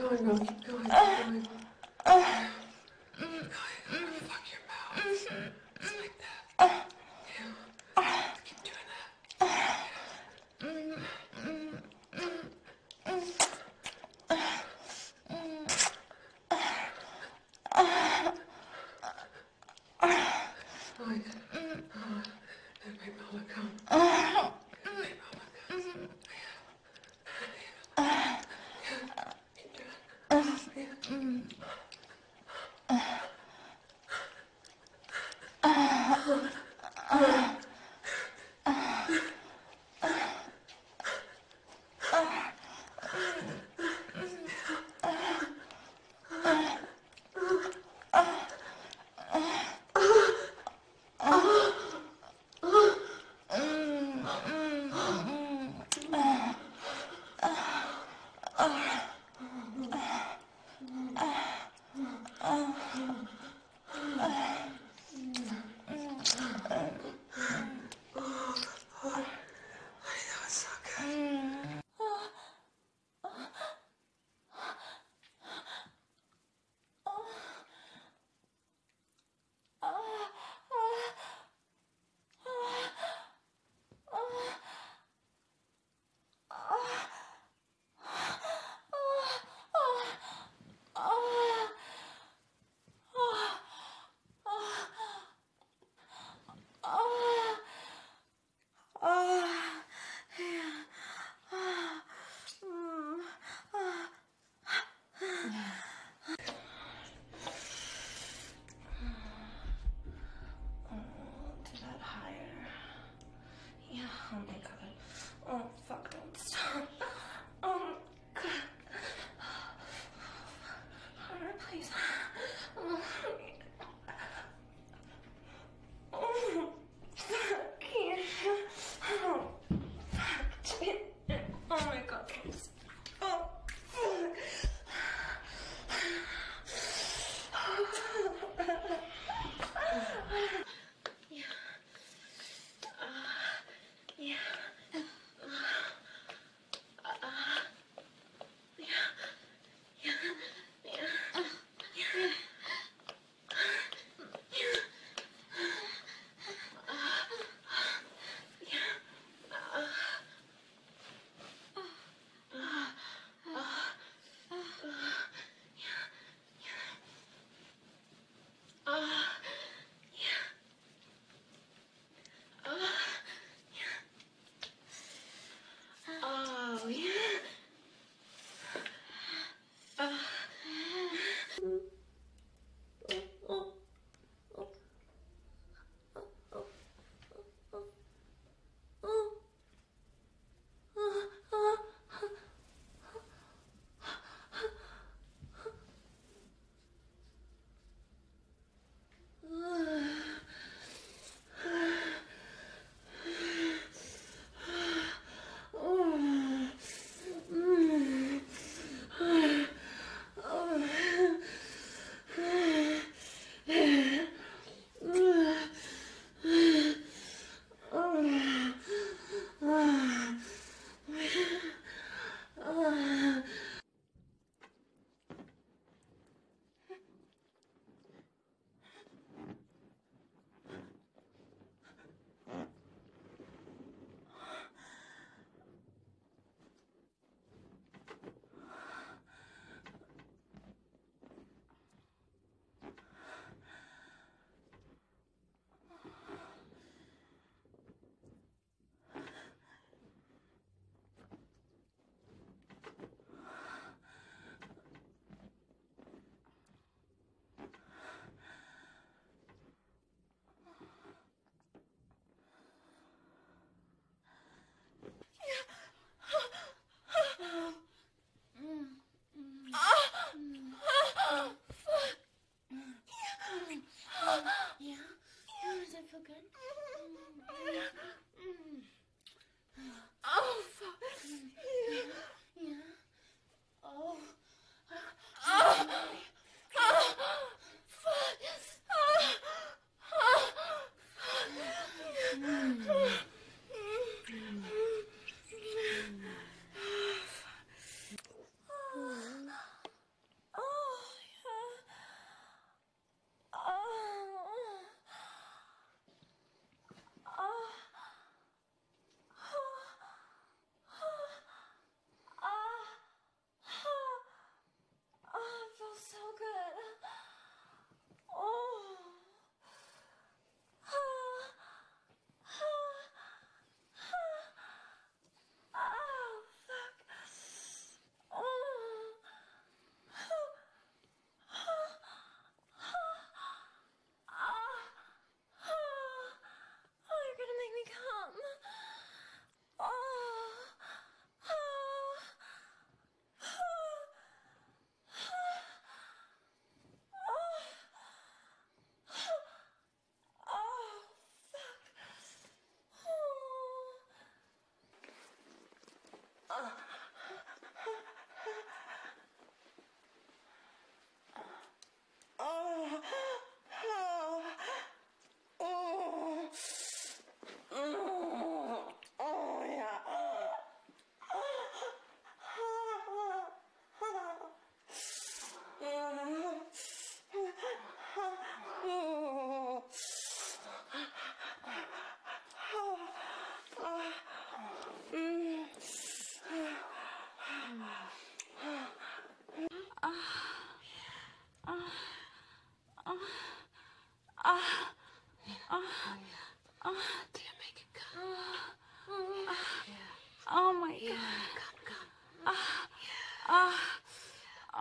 going, Ro. Keep going. Keep going. Keep going. Fuck your mouth. Mm-hmm.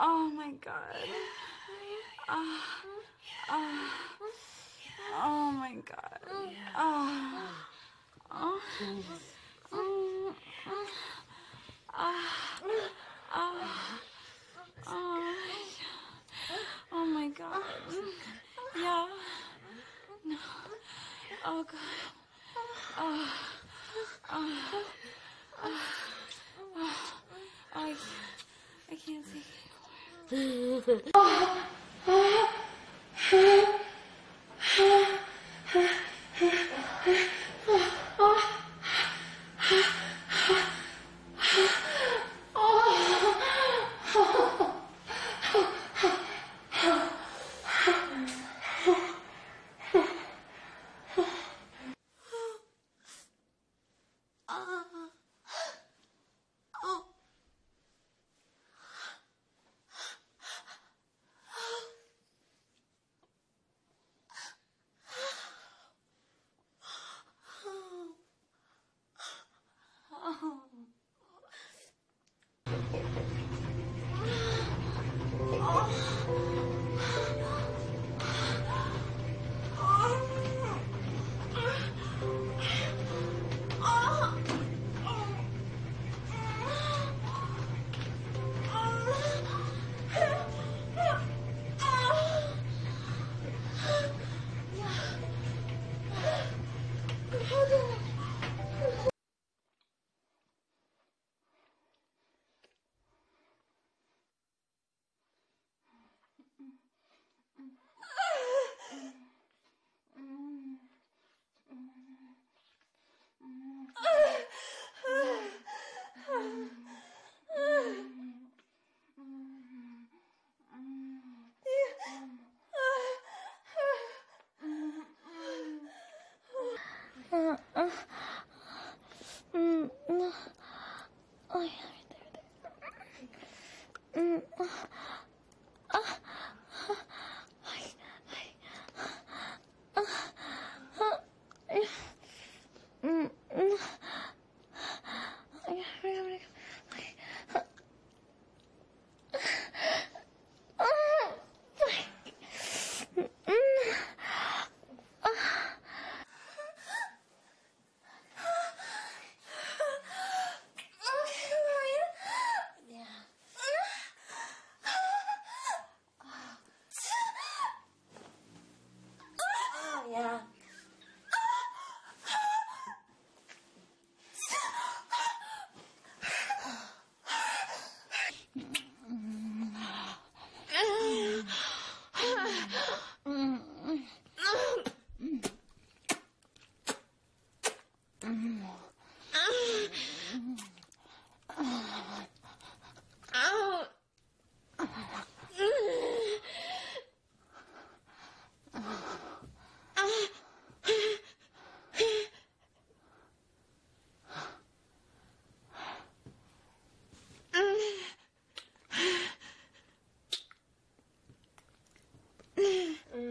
Oh my god. Ah. Yeah. Ah. Yeah. Uh, yeah. uh. Oh my god. Oh. Ah. Ah. Oh. Oh my god. Yeah. No. Oh god. Oh. Oh. Oh. Oh. I, I can't take Mm,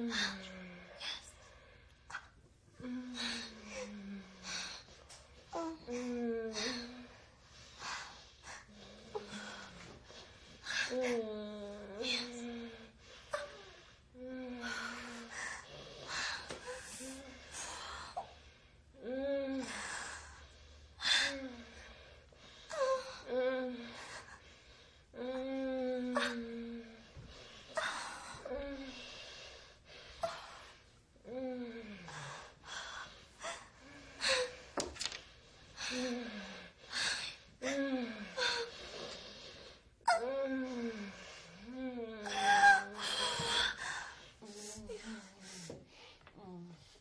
嗯。嗯。